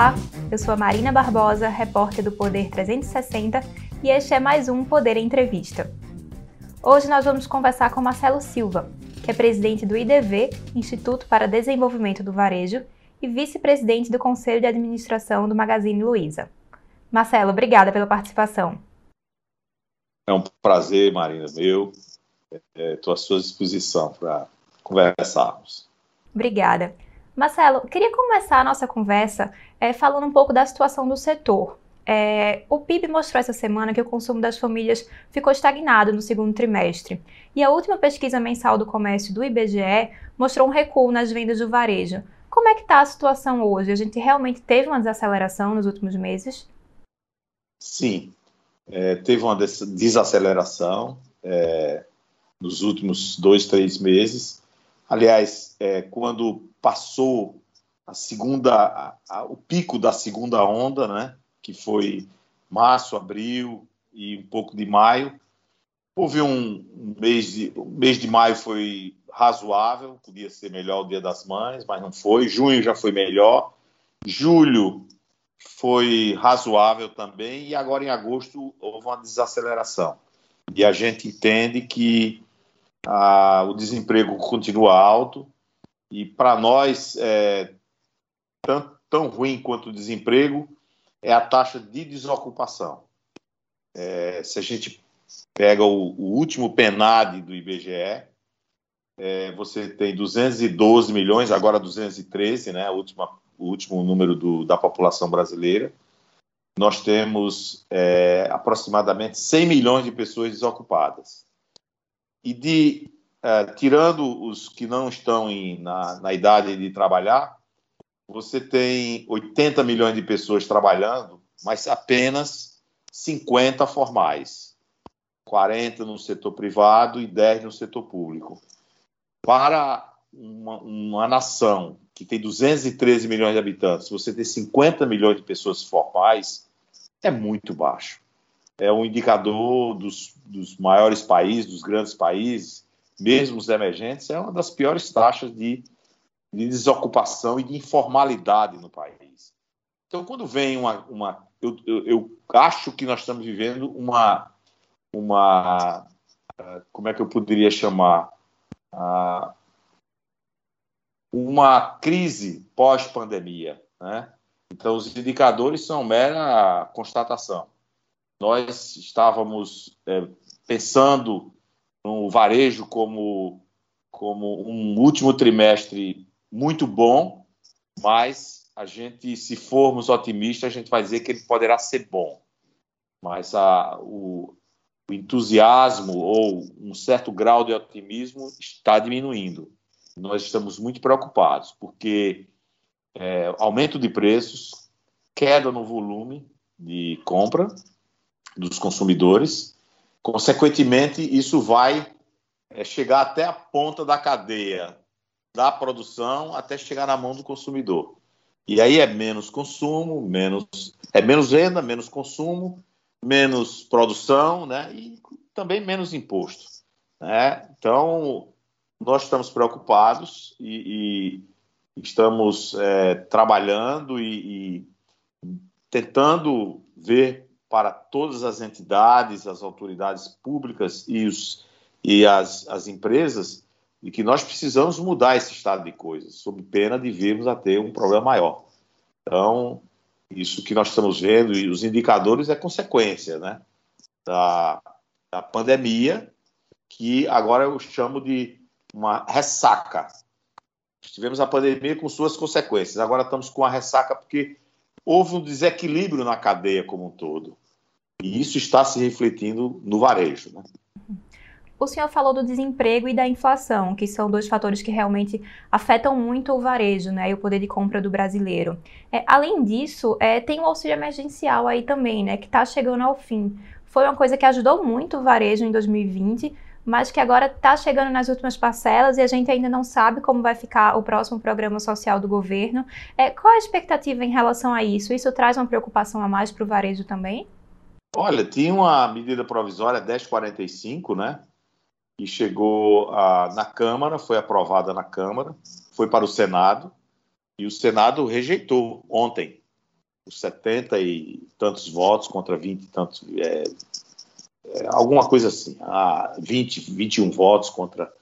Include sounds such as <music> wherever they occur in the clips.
Olá, eu sou a Marina Barbosa, repórter do Poder 360 e este é mais um Poder Entrevista. Hoje nós vamos conversar com Marcelo Silva, que é presidente do IDV, Instituto para Desenvolvimento do Varejo, e vice-presidente do Conselho de Administração do Magazine Luiza. Marcelo, obrigada pela participação. É um prazer, Marina, meu. Estou é, à sua disposição para conversarmos. Obrigada. Marcelo, queria começar a nossa conversa é, falando um pouco da situação do setor. É, o PIB mostrou essa semana que o consumo das famílias ficou estagnado no segundo trimestre. E a última pesquisa mensal do comércio do IBGE mostrou um recuo nas vendas do varejo. Como é que está a situação hoje? A gente realmente teve uma desaceleração nos últimos meses? Sim, é, teve uma desaceleração é, nos últimos dois, três meses. Aliás, é, quando passou a segunda, a, a, o pico da segunda onda, né, que foi março, abril e um pouco de maio, houve um, um mês de, o mês de maio foi razoável, podia ser melhor o Dia das Mães, mas não foi. Junho já foi melhor. Julho foi razoável também e agora em agosto houve uma desaceleração. E a gente entende que ah, o desemprego continua alto e para nós é, tão, tão ruim quanto o desemprego é a taxa de desocupação. É, se a gente pega o, o último PENAD do IBGE, é, você tem 212 milhões, agora 213, né, a última, o último número do, da população brasileira. Nós temos é, aproximadamente 100 milhões de pessoas desocupadas. E de, é, tirando os que não estão em, na, na idade de trabalhar, você tem 80 milhões de pessoas trabalhando, mas apenas 50 formais. 40 no setor privado e 10 no setor público para uma, uma, nação que tem 213 milhões de habitantes, você ter 50 milhões de pessoas formais, é muito baixo. É um indicador dos, dos maiores países, dos grandes países, mesmo os emergentes, é uma das piores taxas de, de desocupação e de informalidade no país. Então, quando vem uma. uma eu, eu, eu acho que nós estamos vivendo uma. uma como é que eu poderia chamar? ah, uma crise pós-pandemia. Né? Então, os indicadores são mera constatação. Nós estávamos é, pensando no varejo como, como um último trimestre muito bom, mas a gente, se formos otimistas, a gente vai dizer que ele poderá ser bom. Mas a, o, o entusiasmo ou um certo grau de otimismo está diminuindo. Nós estamos muito preocupados, porque é, aumento de preços, queda no volume de compra dos consumidores, consequentemente, isso vai é, chegar até a ponta da cadeia da produção até chegar na mão do consumidor. E aí é menos consumo, menos é menos venda, menos consumo, menos produção, né? E também menos imposto, né? Então nós estamos preocupados e, e estamos é, trabalhando e, e tentando ver para todas as entidades, as autoridades públicas e, os, e as, as empresas de que nós precisamos mudar esse estado de coisas, sob pena de virmos a ter um problema maior. Então, isso que nós estamos vendo e os indicadores é consequência né, da, da pandemia, que agora eu chamo de uma ressaca. Tivemos a pandemia com suas consequências, agora estamos com a ressaca porque houve um desequilíbrio na cadeia como um todo. E isso está se refletindo no varejo. Né? O senhor falou do desemprego e da inflação, que são dois fatores que realmente afetam muito o varejo né, e o poder de compra do brasileiro. É, além disso, é, tem o auxílio emergencial aí também, né, que está chegando ao fim. Foi uma coisa que ajudou muito o varejo em 2020, mas que agora está chegando nas últimas parcelas e a gente ainda não sabe como vai ficar o próximo programa social do governo. É, qual a expectativa em relação a isso? Isso traz uma preocupação a mais para o varejo também? Olha, tinha uma medida provisória 1045, né? e chegou a, na Câmara, foi aprovada na Câmara, foi para o Senado, e o Senado rejeitou ontem. por 70 e tantos votos contra 20 e tantos. É, é, alguma coisa assim. Ah, 20, 21 votos contra.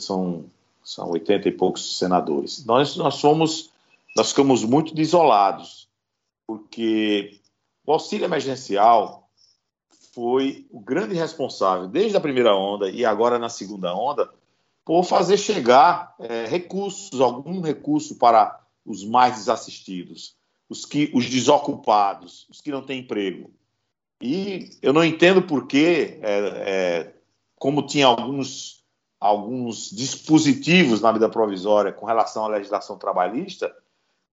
São, são 80 e poucos senadores. Nós, nós fomos. Nós ficamos muito desolados, porque o auxílio emergencial foi o grande responsável, desde a primeira onda e agora na segunda onda, por fazer chegar é, recursos, algum recurso para os mais desassistidos, os, que, os desocupados, os que não têm emprego. E eu não entendo por que, é, é, como tinha alguns, alguns dispositivos na medida provisória com relação à legislação trabalhista,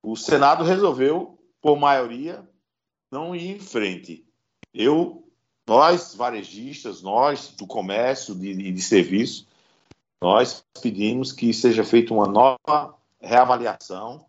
o Senado resolveu, por maioria, não ir em frente. Eu, nós, varejistas, nós do comércio e de, de serviço, nós pedimos que seja feita uma nova reavaliação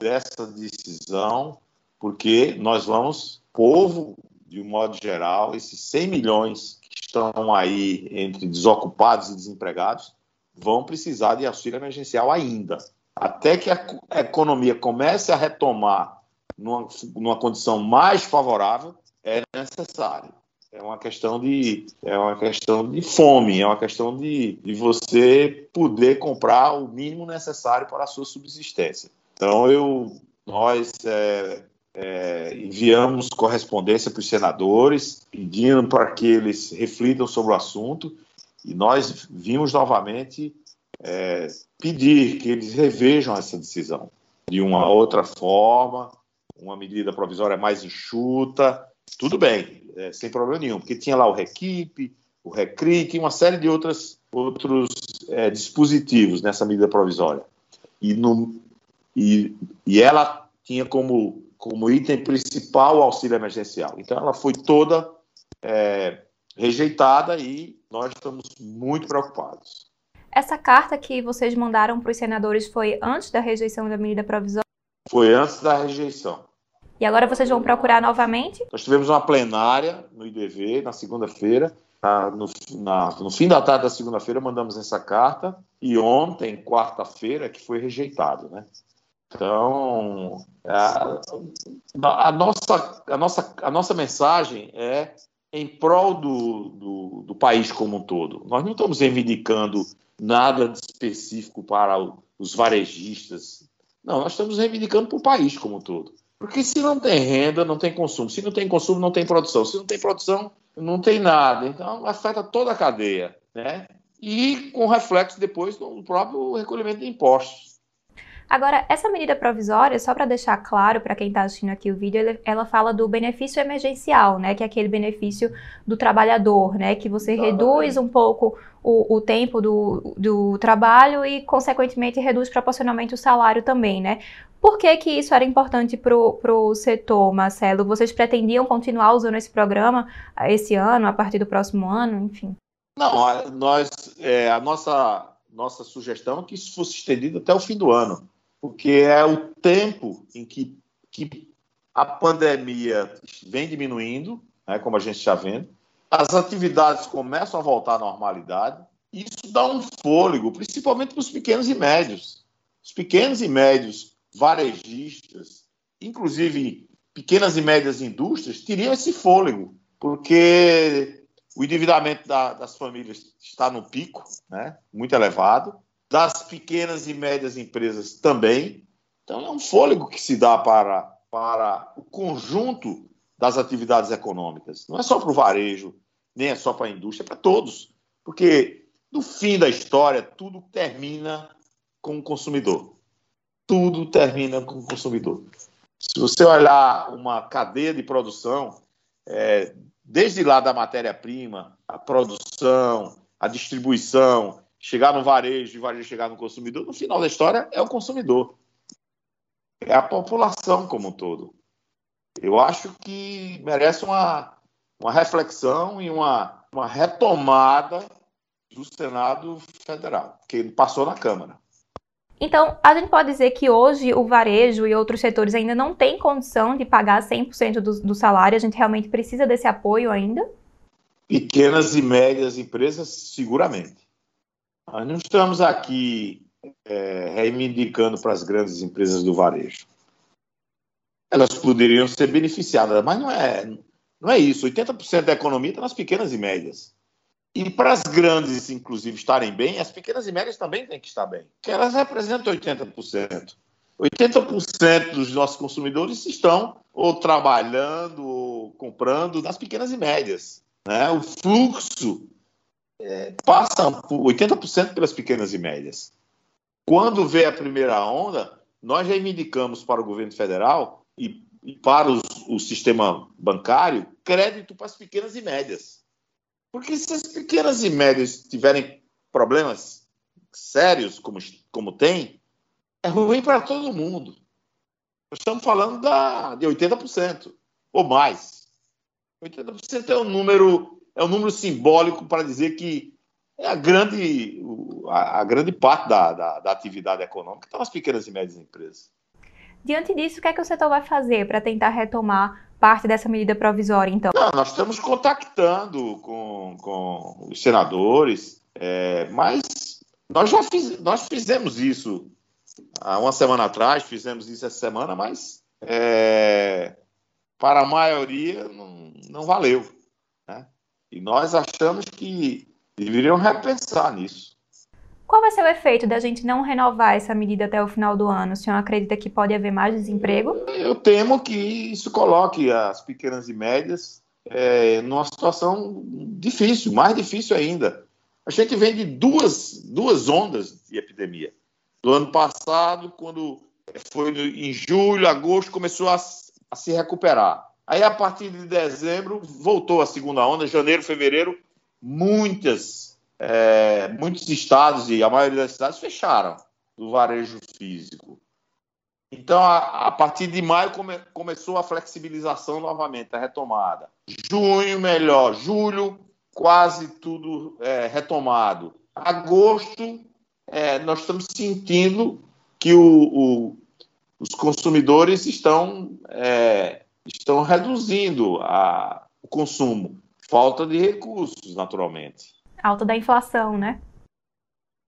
dessa decisão, porque nós vamos, povo, de um modo geral, esses 100 milhões que estão aí entre desocupados e desempregados, vão precisar de auxílio emergencial ainda. Até que a economia comece a retomar numa, numa condição mais favorável, é necessário. É uma questão de, é uma questão de fome, é uma questão de, de você poder comprar o mínimo necessário para a sua subsistência. Então, eu, nós é, é, enviamos correspondência para os senadores, pedindo para que eles reflitam sobre o assunto, e nós vimos novamente é, pedir que eles revejam essa decisão de uma outra forma, uma medida provisória mais enxuta, tudo bem, é, sem problema nenhum, porque tinha lá o REQIP, o RECRIC uma série de outras, outros é, dispositivos nessa medida provisória. E, no, e, e ela tinha como, como item principal o auxílio emergencial. Então, ela foi toda é, rejeitada e nós estamos muito preocupados. Essa carta que vocês mandaram para os senadores foi antes da rejeição da medida provisória? Foi antes da rejeição. E agora vocês vão procurar novamente? Nós tivemos uma plenária no IDV na segunda-feira. No, no, fim da tarde da segunda-feira mandamos essa carta e ontem, quarta-feira, que foi rejeitado, né? Então, a, a, nossa, a, nossa, a nossa mensagem é em prol do, do, do, país como um todo. Nós não estamos reivindicando nada de específico para os varejistas. Não, nós estamos reivindicando para o país como um todo. Porque se não tem renda, não tem consumo. Se não tem consumo, não tem produção. Se não tem produção, não tem nada. Então, afeta toda a cadeia. Né? E com reflexo depois no próprio recolhimento de impostos. Agora, essa medida provisória, só para deixar claro para quem está assistindo aqui o vídeo, ela fala do benefício emergencial, né, que é aquele benefício do trabalhador, né, que você reduz um pouco o, o tempo do, do trabalho e, consequentemente, reduz proporcionalmente o salário também, né? Por que, que isso era importante para o setor, Marcelo? Vocês pretendiam continuar usando esse programa eh, esse ano, a partir do próximo ano, enfim? Não, nós, é, a nossa, nossa sugestão é que isso fosse estendido até o fim do ano, porque é o tempo em que, que a pandemia vem diminuindo, né, como a gente está vendo, as atividades começam a voltar à normalidade, isso dá um fôlego, principalmente para os pequenos e médios. Os pequenos e médios varejistas, inclusive pequenas e médias indústrias, teriam esse fôlego, porque o endividamento da, das famílias está no pico, né, muito elevado, das pequenas e médias empresas também. Então, é um fôlego que se dá para, para o conjunto das atividades econômicas. Não é só para o varejo, nem é só para a indústria, é para todos. Porque, no fim da história, tudo termina com o consumidor tudo termina com o consumidor. Se você olhar uma cadeia de produção, é, desde lá da matéria-prima, a produção, a distribuição, chegar no varejo e o varejo chegar no consumidor, no final da história é o consumidor. É a população como um todo. Eu acho que merece uma, uma reflexão e uma, uma retomada do Senado Federal, que passou na Câmara. Então, a gente pode dizer que hoje o varejo e outros setores ainda não têm condição de pagar 100% do, do salário, a gente realmente precisa desse apoio ainda? Pequenas e médias empresas, seguramente. Nós não estamos aqui é, reivindicando para as grandes empresas do varejo. elas poderiam ser beneficiadas, mas não é, não é isso. 80% da economia está nas pequenas e médias. E para as grandes, inclusive, estarem bem, as pequenas e médias também têm que estar bem, porque elas representam 80%. 80% dos nossos consumidores estão ou trabalhando ou comprando nas pequenas e médias. Né? O fluxo é, passa 80% pelas pequenas e médias. Quando vê a primeira onda, nós reivindicamos para o governo federal e, e para os, o sistema bancário crédito para as pequenas e médias. Porque se as pequenas e médias tiverem problemas sérios, como, como tem, é ruim para todo mundo. Nós estamos falando da, de 80% ou mais. 80% é um número é um número simbólico para dizer que é a grande, a, grande parte da, da, da atividade econômica está nas pequenas e médias empresas. Diante disso, o que é que o setor vai fazer para tentar retomar parte dessa medida provisória, então? Não, nós estamos contactando com, com os senadores, é, mas nós já fiz, nós fizemos isso há uma semana atrás, fizemos isso essa semana, mas é, para a maioria não, não valeu. Né? E nós achamos que deveriam repensar nisso. Qual vai ser o efeito da gente não renovar essa medida até o final do ano? O senhor acredita que pode haver mais desemprego? Eu temo que isso coloque as pequenas e médias é, numa situação difícil, mais difícil ainda. A gente vem de duas, duas ondas de epidemia do ano passado, quando foi em julho, agosto, começou a, a se recuperar. Aí, a partir de dezembro, voltou a segunda onda, janeiro, fevereiro, muitas, é, muitos estados e a maioria das cidades fecharam do varejo físico. Então, a, a partir de maio come, começou a flexibilização novamente, a retomada. Junho, melhor. Julho, quase tudo é, retomado. Agosto, é, nós estamos sentindo que o, o, os consumidores estão, é, estão reduzindo a, o consumo. Falta de recursos, naturalmente. Alta da inflação, né?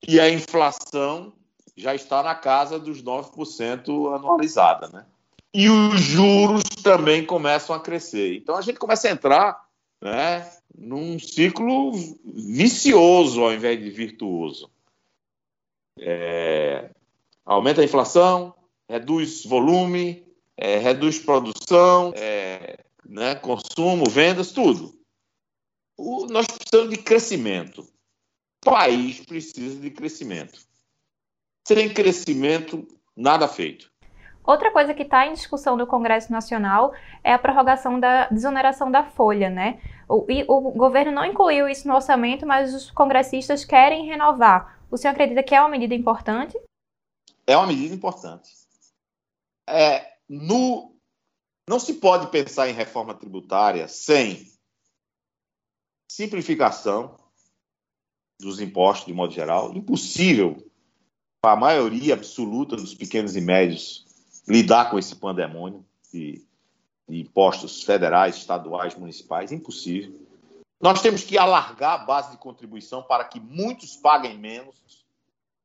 E a inflação já está na casa dos 9% anualizada, né? E os juros também começam a crescer. Então a gente começa a entrar né, num ciclo vicioso ao invés de virtuoso é, aumenta a inflação, reduz volume, é, reduz produção, é, né, consumo, vendas, tudo. O, nós precisamos de crescimento. O país precisa de crescimento. Sem crescimento, nada feito. Outra coisa que está em discussão no Congresso Nacional é a prorrogação da desoneração da folha, né? O, e, o governo não incluiu isso no orçamento, mas os congressistas querem renovar. O senhor acredita que é uma medida importante? É uma medida importante. É, no, não se pode pensar em reforma tributária sem simplificação dos impostos, de modo geral. Impossível para a maioria absoluta dos pequenos e médios lidar com esse pandemônio de, de impostos federais, estaduais, municipais. Impossível. Nós temos que alargar a base de contribuição para que muitos paguem menos,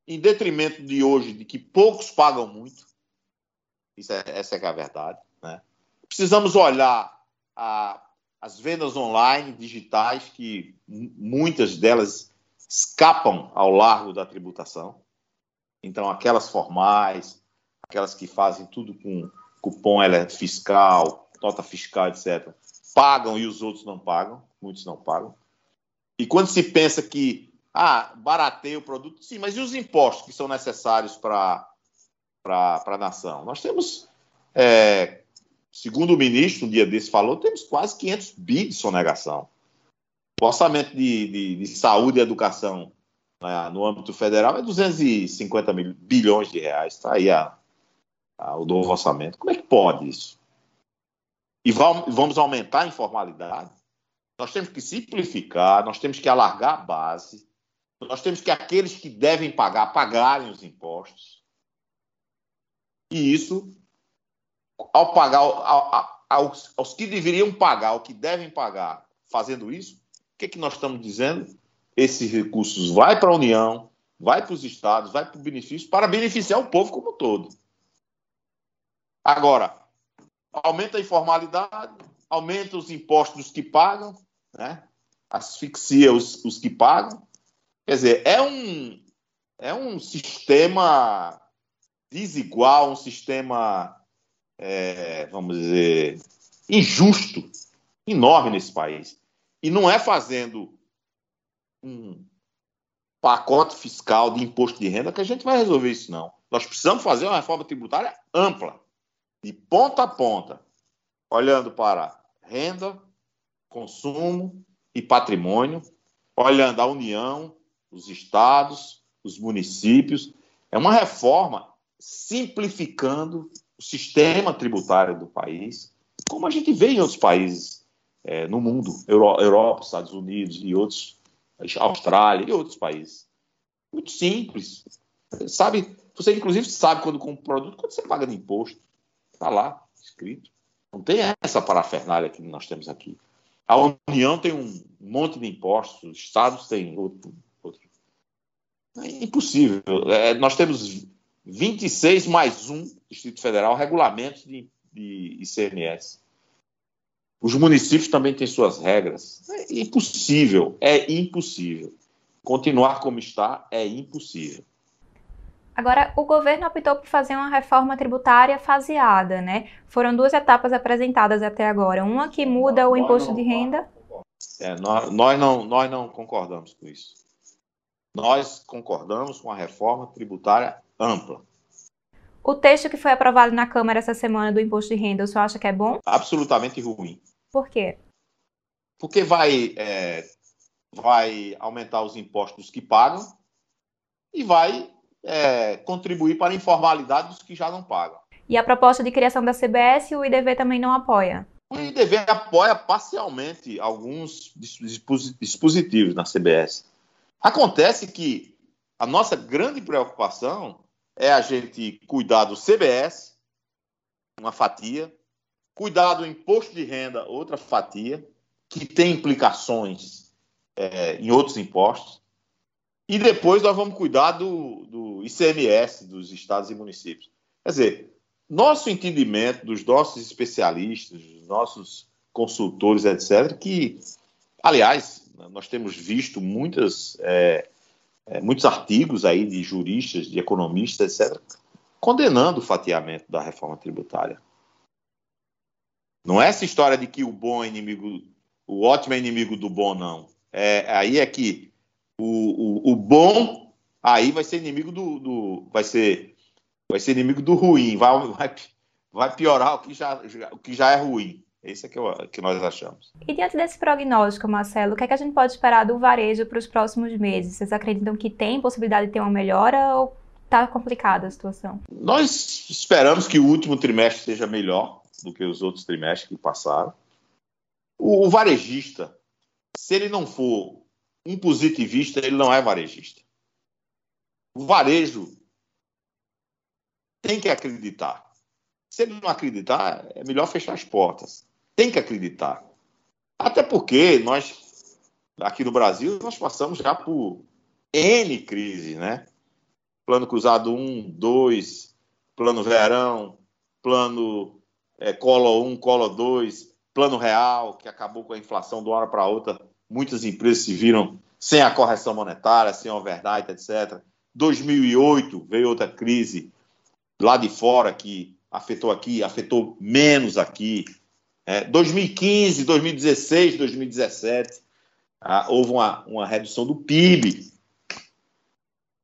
em detrimento de hoje, de que poucos pagam muito. Isso é, essa é, é a verdade. Né? Precisamos olhar a, as vendas online, digitais, que muitas delas escapam ao largo da tributação. Então, aquelas formais, aquelas que fazem tudo com cupom fiscal, nota fiscal, etc., pagam e os outros não pagam muitos não pagam. E quando se pensa que, ah, barateia o produto, sim, mas e os impostos que são necessários para a nação? Nós temos, é, segundo o ministro, um dia desse falou, temos quase 500 bi de sonegação. O orçamento de, de, de saúde e educação né, no âmbito federal é 250 mil, bilhões de reais. Está aí a, a, o novo orçamento. Como é que pode isso? E vamos aumentar a informalidade? Nós temos que simplificar, nós temos que alargar a base, nós temos que aqueles que devem pagar, pagarem os impostos. E isso, ao pagar, ao, aos, aos, que deveriam pagar, ao que devem pagar, fazendo isso, o que, é que nós estamos dizendo? Esses recursos vai para a União, vai para os estados, vai para o benefício, para beneficiar o povo como um todo. Agora, aumenta a informalidade, aumenta os impostos que pagam, né? asfixia os, os que pagam. Quer dizer, é um, é um sistema desigual, um sistema, é, vamos dizer, injusto, enorme nesse país. E não é fazendo um pacote fiscal de imposto de renda que a gente vai resolver isso, não. Nós precisamos fazer uma reforma tributária ampla, de ponta a ponta, olhando para renda, consumo e patrimônio, olhando a União, os estados, os municípios. É uma reforma simplificando o sistema tributário do país, como a gente vê em outros países é, no mundo, Europa, Estados Unidos e outros, Austrália e outros países. Muito simples. Sabe, você inclusive sabe quando compra um produto, quando você paga de imposto. Está lá, escrito. Não tem essa parafernália que nós temos aqui. A União tem um monte de impostos, os estados têm outro. outro. É impossível. É, nós temos 26 mais um Distrito Federal regulamentos de, de ICMS. Os municípios também têm suas regras. É impossível, é impossível. Continuar como está é impossível. Agora, o governo optou por fazer uma reforma tributária faseada, né? Foram duas etapas apresentadas até agora. Uma que muda o imposto de renda. É, nós, nós, não, nós não concordamos com isso. Nós concordamos com a reforma tributária ampla. O texto que foi aprovado na Câmara essa semana do imposto de renda, o senhor acha que é bom? Absolutamente ruim. Por quê? Porque vai, é, vai aumentar os impostos que pagam e vai é, contribuir para a informalidade dos que já não pagam. E a proposta de criação da CBS, o IDV também não apoia? O IDV apoia parcialmente alguns dispositivos na CBS. Acontece que a nossa grande preocupação é a gente cuidar do CBS, uma fatia, cuidar do imposto de renda, outra fatia, que tem implicações é, em outros impostos, e depois nós vamos cuidar do, do ICMS dos estados e municípios. Quer dizer, nosso entendimento dos nossos especialistas, dos nossos consultores, etc., que, aliás, nós temos visto muitas, é, é, muitos artigos aí de juristas, de economistas, etc., condenando o fatiamento da reforma tributária. Não é essa história de que o bom é inimigo, o ótimo é inimigo do bom, não. É, aí é que o, o, o bom aí vai ser inimigo do, do, vai ser vai ser inimigo do ruim, vai, vai, vai piorar o que já, o que já é ruim. Esse é que, eu, que nós achamos. E diante desse prognóstico, Marcelo, o que, é que a gente pode esperar do varejo para os próximos meses? Vocês acreditam que tem possibilidade de ter uma melhora ou está complicada a situação? Nós esperamos que o último trimestre seja melhor do que os outros trimestres que passaram. O, o varejista, se ele não for um positivista, ele não é varejista. O varejo tem que acreditar. Se ele não acreditar, é melhor fechar as portas. Tem que acreditar. Até porque nós, aqui no Brasil, nós passamos já por N crises, né? Plano Cruzado 1, 2, Plano Verão, Plano é, Colo 1, Colo 2, Plano Real, que acabou com a inflação de uma hora para outra muitas empresas se viram sem a correção monetária, sem overnight, etc. 2008 veio outra crise lá de fora que afetou aqui, afetou menos aqui. É, 2015, 2016, 2017, ah, houve uma, uma redução do PIB.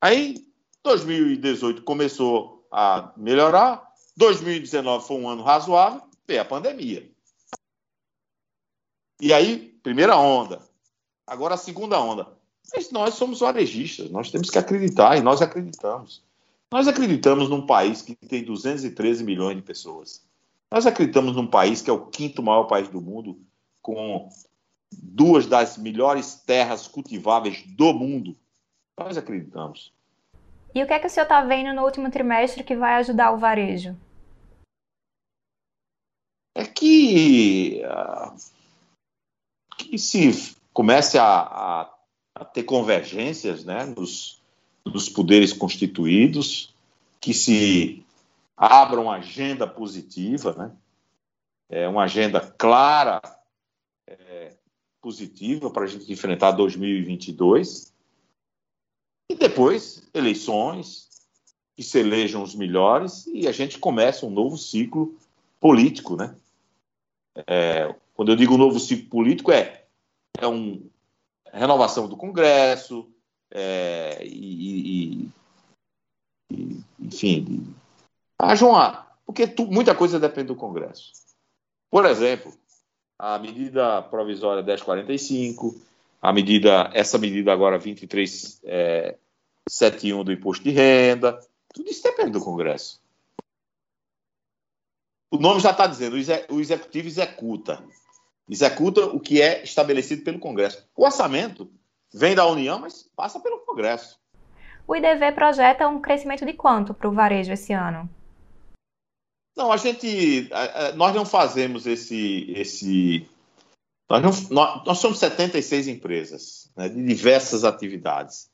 Aí, 2018 começou a melhorar, 2019 foi um ano razoável, veio a pandemia. E aí, primeira onda, Agora a segunda onda. Mas nós somos varejistas, nós temos que acreditar e nós acreditamos. Nós acreditamos num país que tem 213 milhões de pessoas. Nós acreditamos num país que é o quinto maior país do mundo, com duas das melhores terras cultiváveis do mundo. Nós acreditamos. E o que é que o senhor está vendo no último trimestre que vai ajudar o varejo? É que, uh, que se comece a, a, a ter convergências né, nos, nos poderes constituídos, que se abra uma agenda positiva, né? é, uma agenda clara, é, positiva para a gente enfrentar 2022. E depois, eleições, que se elejam os melhores e a gente começa um novo ciclo político, né? É, quando eu digo novo ciclo político, é, é uma renovação do Congresso, é, e, e, e, enfim, haja uma. Porque tu, muita coisa depende do Congresso. Por exemplo, a medida provisória 1045, a medida, essa medida agora 2371 é, do imposto de renda, tudo isso depende do Congresso. O nome já está dizendo, o executivo executa. Executa o que é estabelecido pelo Congresso. O orçamento vem da União, mas passa pelo Congresso. O IDV projeta um crescimento de quanto para o varejo esse ano? Não, a gente, nós não fazemos esse, esse, nós, não, nós, nós somos 76 empresas né, de diversas atividades.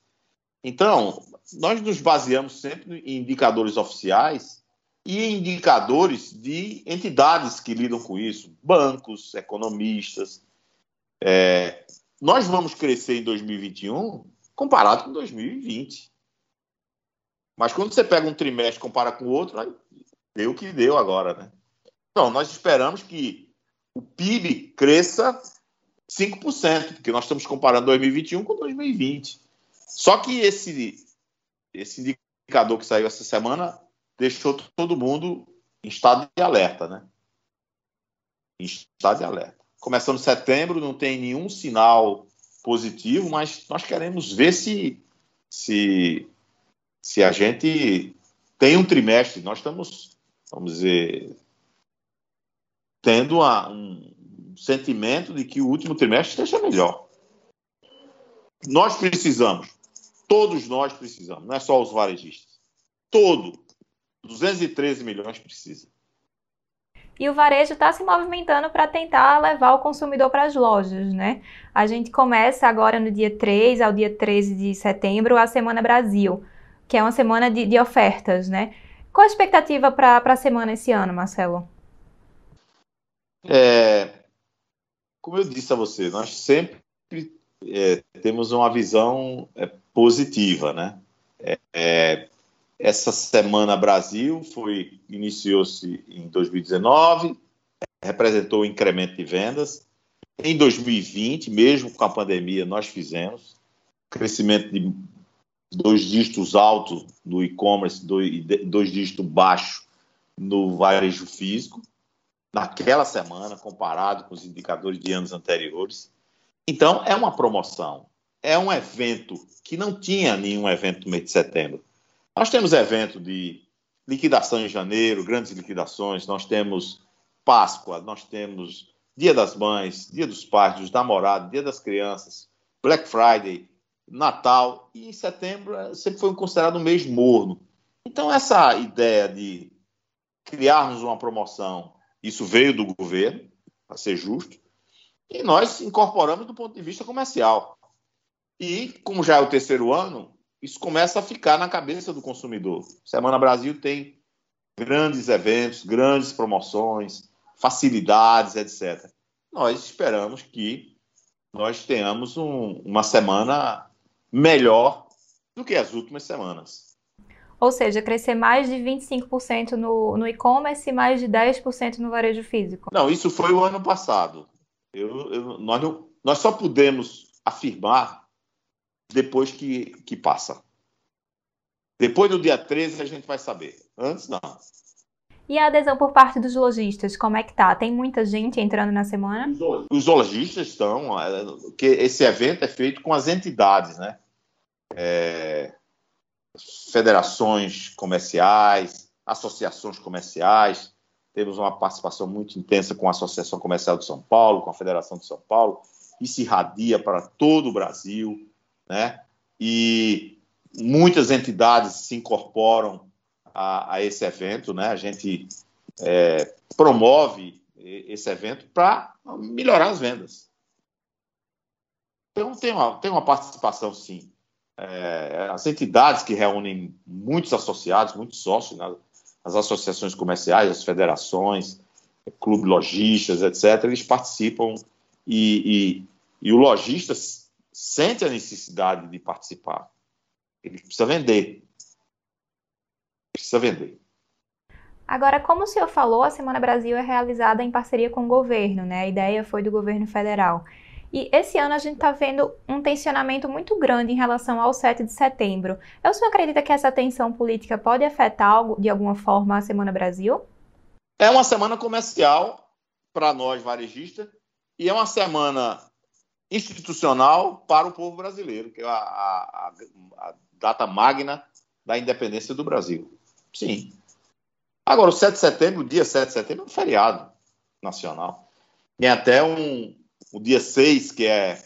Então, nós nos baseamos sempre em indicadores oficiais e indicadores de entidades que lidam com isso, bancos, economistas. É, nós vamos crescer em 2021 comparado com 2020. Mas quando você pega um trimestre e compara com o outro, aí deu o que deu agora, né? Então, nós esperamos que o PIB cresça 5%, porque nós estamos comparando 2021 com 2020. Só que esse, esse indicador que saiu essa semana deixou todo mundo em estado de alerta, né? Em estado de alerta. Começando setembro, não tem nenhum sinal positivo, mas nós queremos ver se, se, se a gente tem um trimestre. Nós estamos, vamos dizer, tendo um sentimento de que o último trimestre seja melhor. Nós precisamos Todos nós precisamos, não é só os varejistas. Todo. 213 milhões precisa. E o varejo está se movimentando para tentar levar o consumidor para as lojas, né? A gente começa agora no dia 3 ao dia 13 de setembro a Semana Brasil, que é uma semana de, de ofertas, né? Qual a expectativa para a semana esse ano, Marcelo? É, como eu disse a você, nós sempre é, temos uma visão é, positiva, né? É, é, essa semana Brasil foi iniciou-se em 2019, representou um incremento de vendas. Em 2020, mesmo com a pandemia, nós fizemos crescimento de dois dígitos altos no e-commerce, dois, dois dígitos baixos no varejo físico, naquela semana, comparado com os indicadores de anos anteriores. Então, é uma promoção, é um evento que não tinha nenhum evento no mês de setembro. Nós temos evento de liquidação em janeiro, grandes liquidações, nós temos Páscoa, nós temos Dia das Mães, Dia dos Pais, dos Namorados, Dia das Crianças, Black Friday, Natal, e em setembro eh, sempre foi considerado um mês morno. Então, essa ideia de criarmos uma promoção, isso veio do governo, para ser justo, e nós incorporamos do ponto de vista comercial. E, como já é o terceiro ano, isso começa a ficar na cabeça do consumidor. Semana Brasil tem grandes eventos, grandes promoções, facilidades, etc. Nós esperamos que nós tenhamos um, uma semana melhor do que as últimas semanas. Ou seja, crescer mais de 25% no, no e-commerce e mais de 10% no varejo físico. Não, isso foi o ano passado. Eu, eu, nós, não, nós só podemos afirmar depois que, que passa. Depois do dia 13 a gente vai saber. Antes não. E a adesão por parte dos lojistas, como é que tá? Tem muita gente entrando na semana? Os lojistas estão, é, que esse evento é feito com as entidades, né? É, federações comerciais, associações comerciais, temos uma participação muito intensa com a Associação Comercial de São Paulo, com a Federação de São Paulo, isso irradia para todo o Brasil, né? E muitas entidades se incorporam a, a esse evento, né? A gente é, promove esse evento para melhorar as vendas. Então tem uma, tem uma participação sim. É, as entidades que reúnem muitos associados, muitos sócios, né? as associações comerciais, as federações, clube lojistas, etc., eles participam e, e, e o lojista sente a necessidade de participar. Ele precisa vender. Precisa vender. Agora, como o senhor falou, a Semana Brasil é realizada em parceria com o governo, né? A ideia foi do governo federal. E esse ano a gente está vendo um tensionamento muito grande em relação ao 7 de setembro. O senhor acredita que essa tensão política pode afetar de alguma forma a Semana Brasil? É uma semana comercial para nós varejistas e é uma semana institucional para o povo brasileiro, que é a, a, a data magna da independência do Brasil. Sim. Agora, o 7 de setembro, o dia 7 de setembro, é um feriado nacional. Tem até um, o dia 6, que é,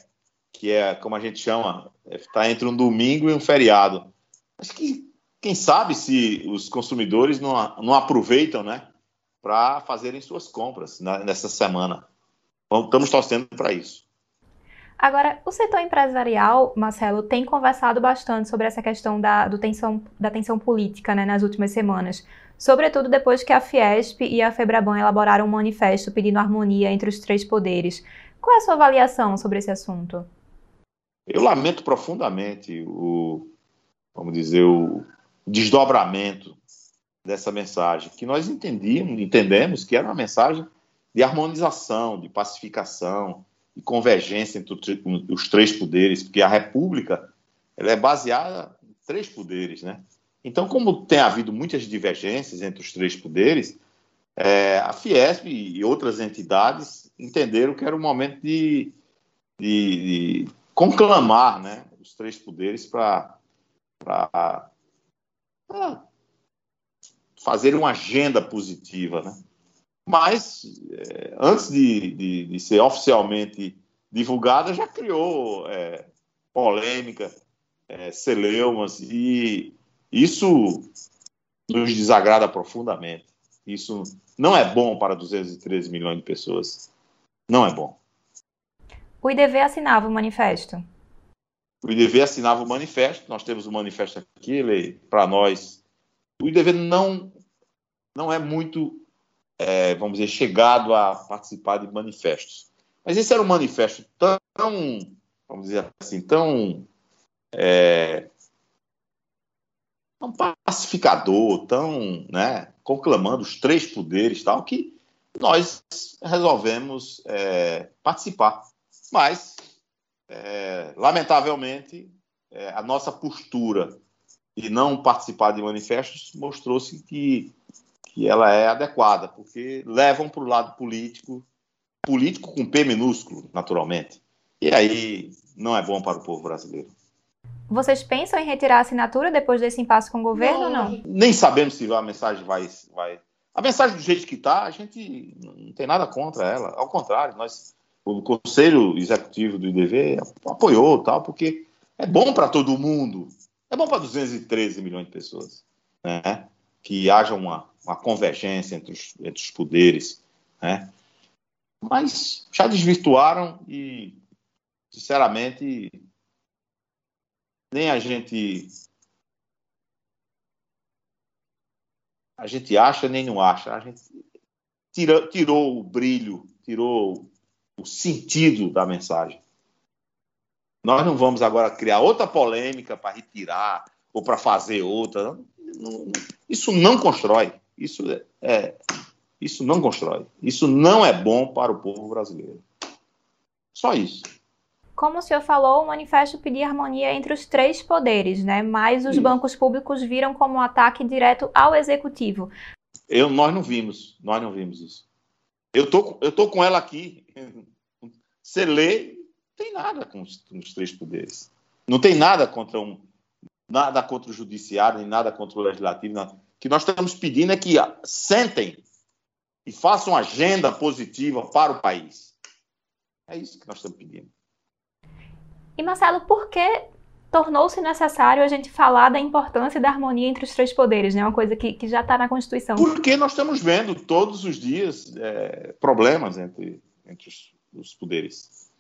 que é como a gente chama, está é, entre um domingo e um feriado. Acho que, quem sabe, se os consumidores não, não aproveitam, né, para fazerem suas compras nessa semana. Estamos torcendo para isso. Agora, o setor empresarial, Marcelo, tem conversado bastante sobre essa questão da, tensão, da tensão política né, nas últimas semanas. Sobretudo depois que a Fiesp e a Febraban elaboraram um manifesto pedindo harmonia entre os três poderes. Qual é a sua avaliação sobre esse assunto? Eu lamento profundamente o, vamos dizer, o desdobramento dessa mensagem, que nós entendíamos, entendemos que era uma mensagem de harmonização, de pacificação e convergência entre os três poderes, porque a República ela é baseada em três poderes, né? Então, como tem havido muitas divergências entre os três poderes, é, a Fiesp e outras entidades entenderam que era o momento de, de, de conclamar né, os três poderes para fazer uma agenda positiva. Né? Mas, é, antes de, de, de, ser oficialmente divulgada, já criou é, polêmica, é, celeumas, e isso nos desagrada profundamente. Isso não é bom para 213 milhões de pessoas. Não é bom. O IDV assinava o manifesto? O IDV assinava o manifesto. Nós temos o manifesto aqui, ele, para nós. O IDV não, não é muito, é, vamos dizer, chegado a participar de manifestos. Mas esse era um manifesto tão, vamos dizer assim, tão é, tão pacificador, tão, né, conclamando os três poderes, tal, que nós resolvemos é, participar. Mas, é, lamentavelmente, é, a nossa postura de não participar de manifestos mostrou-se que, que ela é adequada, porque levam para o lado político, político com P minúsculo, naturalmente. E aí não é bom para o povo brasileiro. Vocês pensam em retirar a assinatura depois desse impasse com o governo ou não? Nem sabemos se a mensagem vai. vai... A mensagem do jeito que está, a gente não tem nada contra ela. Ao contrário, nós, o Conselho Executivo do IDV apoiou, tal, porque é bom para todo mundo. É bom para 213 milhões de pessoas. Né? Que haja uma, uma convergência entre os, entre os poderes. Né? Mas já desvirtuaram e, sinceramente, nem a gente a gente acha nem não acha. A gente tira, tirou o brilho, tirou o sentido da mensagem. Nós não vamos agora criar outra polêmica para retirar ou para fazer outra. Isso não constrói. Isso é, isso não constrói. Isso não é bom para o povo brasileiro. Só isso. Como o senhor falou, o manifesto pedia harmonia entre os três poderes, né? Mas os Sim. bancos públicos viram como um ataque direto ao executivo. Eu, nós não vimos, nós não vimos isso. Eu tô, eu tô com ela aqui. <laughs> Você lê, não tem nada com os, com os três poderes. Não tem nada contra um, nada contra o judiciário, nem nada contra o legislativo. Nada. O que nós estamos pedindo é que sentem e façam agenda positiva para o país. É isso que nós estamos pedindo. E Marcelo, por que tornou-se necessário a gente falar da importância da harmonia entre os três poderes, né? Uma coisa que, que já está na Constituição. Porque nós estamos vendo todos os dias é, problemas entre, entre os, os poderes.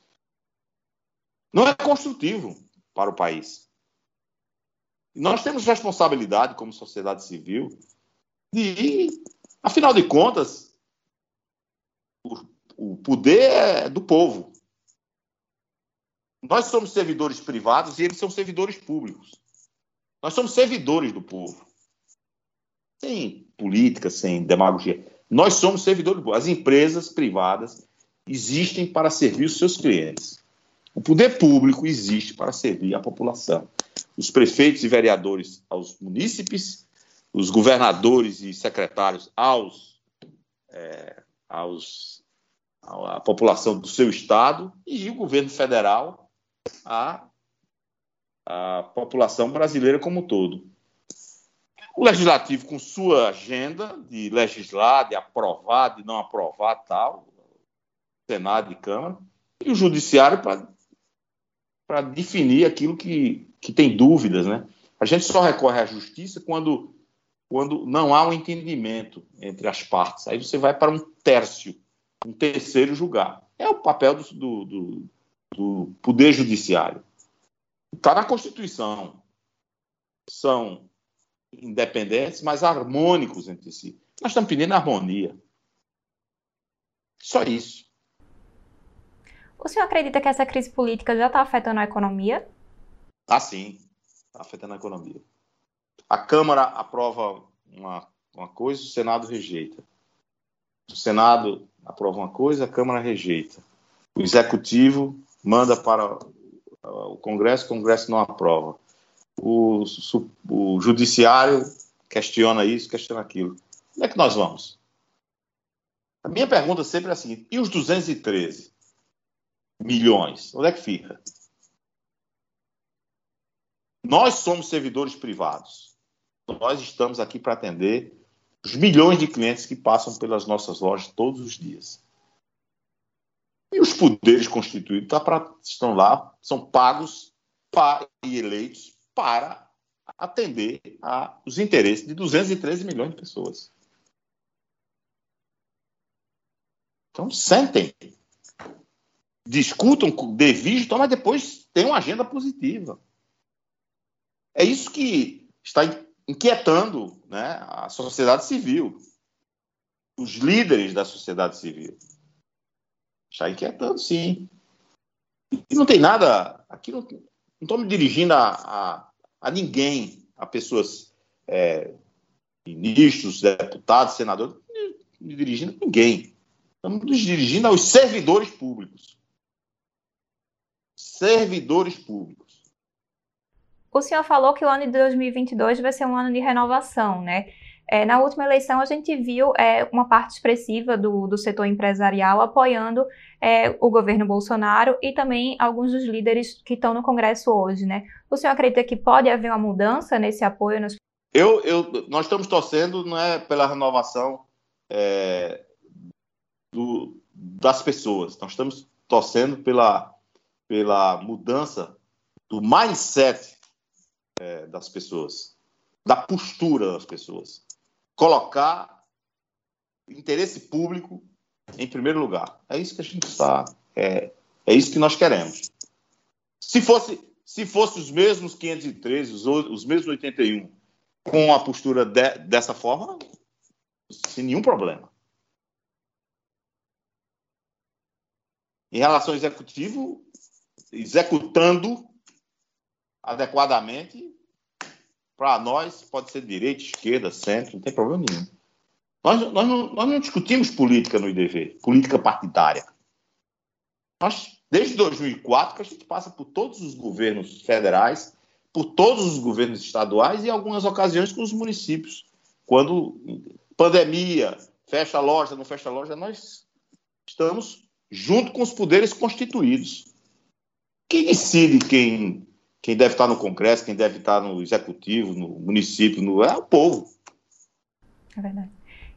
Não é construtivo para o país. Nós temos responsabilidade como sociedade civil de, afinal de contas, o, o poder é do povo. Nós somos servidores privados e eles são servidores públicos. Nós somos servidores do povo. Sem política, sem demagogia. Nós somos servidores do povo. As empresas privadas existem para servir os seus clientes. O poder público existe para servir a população. Os prefeitos e vereadores aos munícipes, os governadores e secretários aos, é, aos à população do seu estado e o governo federal à população brasileira como um todo. O legislativo, com sua agenda de legislar, de aprovar, de não aprovar, tal, Senado e Câmara, e o Judiciário para definir aquilo que, que tem dúvidas. Né? A gente só recorre à Justiça quando, quando não há um entendimento entre as partes. Aí você vai para um tércio, um terceiro julgar. É o papel do, do, do Poder Judiciário. Está na Constituição. São independentes, mas harmônicos entre si. Nós estamos pedindo harmonia. Só isso. O senhor acredita que essa crise política já está afetando a economia? Ah, sim. Está afetando a economia. A Câmara aprova uma, uma coisa, o Senado rejeita. O Senado aprova uma coisa, a Câmara rejeita. O Executivo manda para o Congresso, o Congresso não aprova. O, o Judiciário questiona isso, questiona aquilo. Onde é que nós vamos? A minha pergunta sempre é a seguinte: e os 213 milhões? Onde é que fica? Nós somos servidores privados. Nós estamos aqui para atender os milhões de clientes que passam pelas nossas lojas todos os dias. E os poderes constituídos tá pra, estão lá, são pagos para, e eleitos para atender aos interesses de 213 milhões de pessoas. Então, sentem, discutam, devistam, mas depois tenham uma agenda positiva. É isso que está inquietando né, a sociedade civil, os líderes da sociedade civil. Está inquietando, sim. E não tem nada. Aqui não estou me dirigindo a, a, a, ninguém, a pessoas, é, ministros, deputados, senadores, me dirigindo a ninguém. Estamos nos dirigindo aos servidores públicos. Servidores públicos. O senhor falou que o ano de 2022 vai ser um ano de renovação, né? É, na última eleição, a gente viu é, uma parte expressiva do, do setor empresarial apoiando é, o governo Bolsonaro e também alguns dos líderes que estão no Congresso hoje, né? O senhor acredita que pode haver uma mudança nesse apoio? Nos... Eu, eu, nós estamos torcendo não é pela renovação é, do, das pessoas, nós estamos torcendo pela, pela mudança do mindset é, das pessoas, da postura das pessoas. Colocar interesse público em primeiro lugar. É isso que a gente está. É, é isso que nós queremos. Se fosse, se fosse os mesmos 513, os, os mesmos 81, com a postura de, dessa forma, sem nenhum problema. Em relação ao executivo, executando adequadamente, para nós pode ser direita, esquerda, centro, não tem problema nenhum. Nós, nós, não, nós não discutimos política no IDV, política partidária. Nós, desde 2004, que a gente passa por todos os governos federais, por todos os governos estaduais e, algumas ocasiões, com os municípios. Quando pandemia, fecha loja, não fecha loja, nós estamos junto com os poderes constituídos. Quem decide quem quem deve estar no Congresso, quem deve estar no Executivo, no município, no, é o povo. É verdade.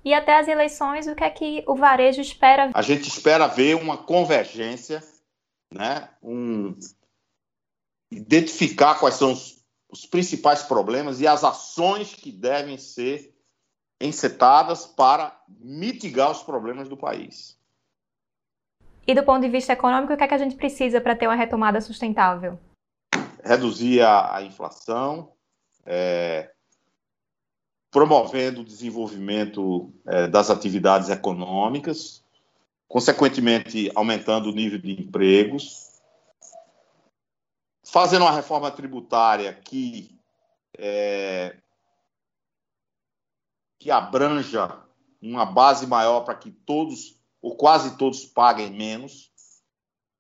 E até as eleições, o que é que o varejo espera? A gente espera ver uma convergência, né? Um, identificar quais são os, os principais problemas e as ações que devem ser encetadas para mitigar os problemas do país. E do ponto de vista econômico, o que é que a gente precisa para ter uma retomada sustentável? Reduzir a, a inflação, é, promovendo o desenvolvimento é, das atividades econômicas, consequentemente aumentando o nível de empregos, fazendo uma reforma tributária que é, que abranja uma base maior para que todos ou quase todos paguem menos,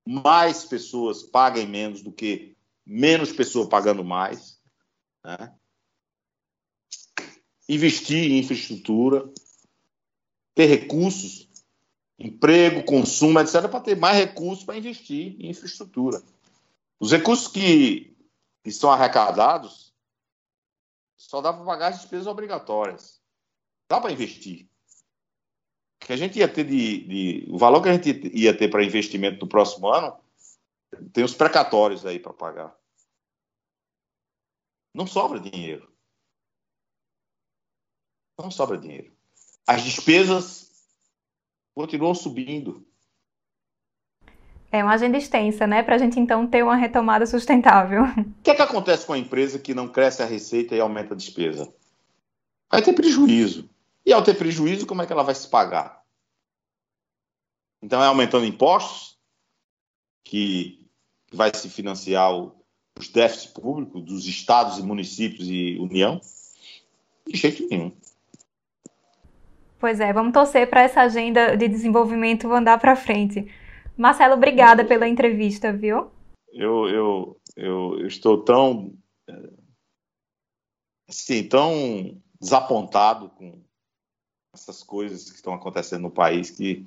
mais pessoas paguem menos do que menos pessoas pagando mais, né? investir em infraestrutura, ter recursos, emprego, consumo, etc., para ter mais recursos para investir em infraestrutura. Os recursos que, que são arrecadados só dá para pagar as despesas obrigatórias. Dá para investir. que a gente ia ter de, de, o valor que a gente ia ter para investimento no próximo ano tem os precatórios aí para pagar. Não sobra dinheiro. Não sobra dinheiro. As despesas continuam subindo. É uma agenda extensa, né? Para a gente então ter uma retomada sustentável. <laughs> O que é que acontece com a empresa que não cresce a receita e aumenta a despesa? Vai ter prejuízo. E ao ter prejuízo, como é que ela vai se pagar? Então é aumentando impostos que vai se financiar os déficits públicos dos estados e municípios e União? De jeito nenhum. Pois é, vamos torcer para essa agenda de desenvolvimento andar para frente. Marcelo, obrigada pela entrevista, viu? Eu, eu, eu, eu estou tão assim, tão desapontado com essas coisas que estão acontecendo no país que,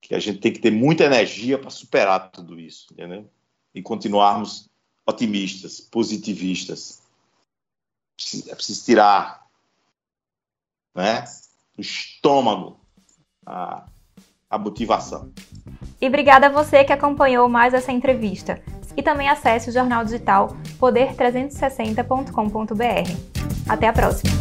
que a gente tem que ter muita energia para superar tudo isso, entendeu? E continuarmos otimistas, positivistas. É preciso tirar né, do estômago a, a motivação. E obrigada a você que acompanhou mais essa entrevista. E também acesse o jornal digital poder360.com.br. Até a próxima!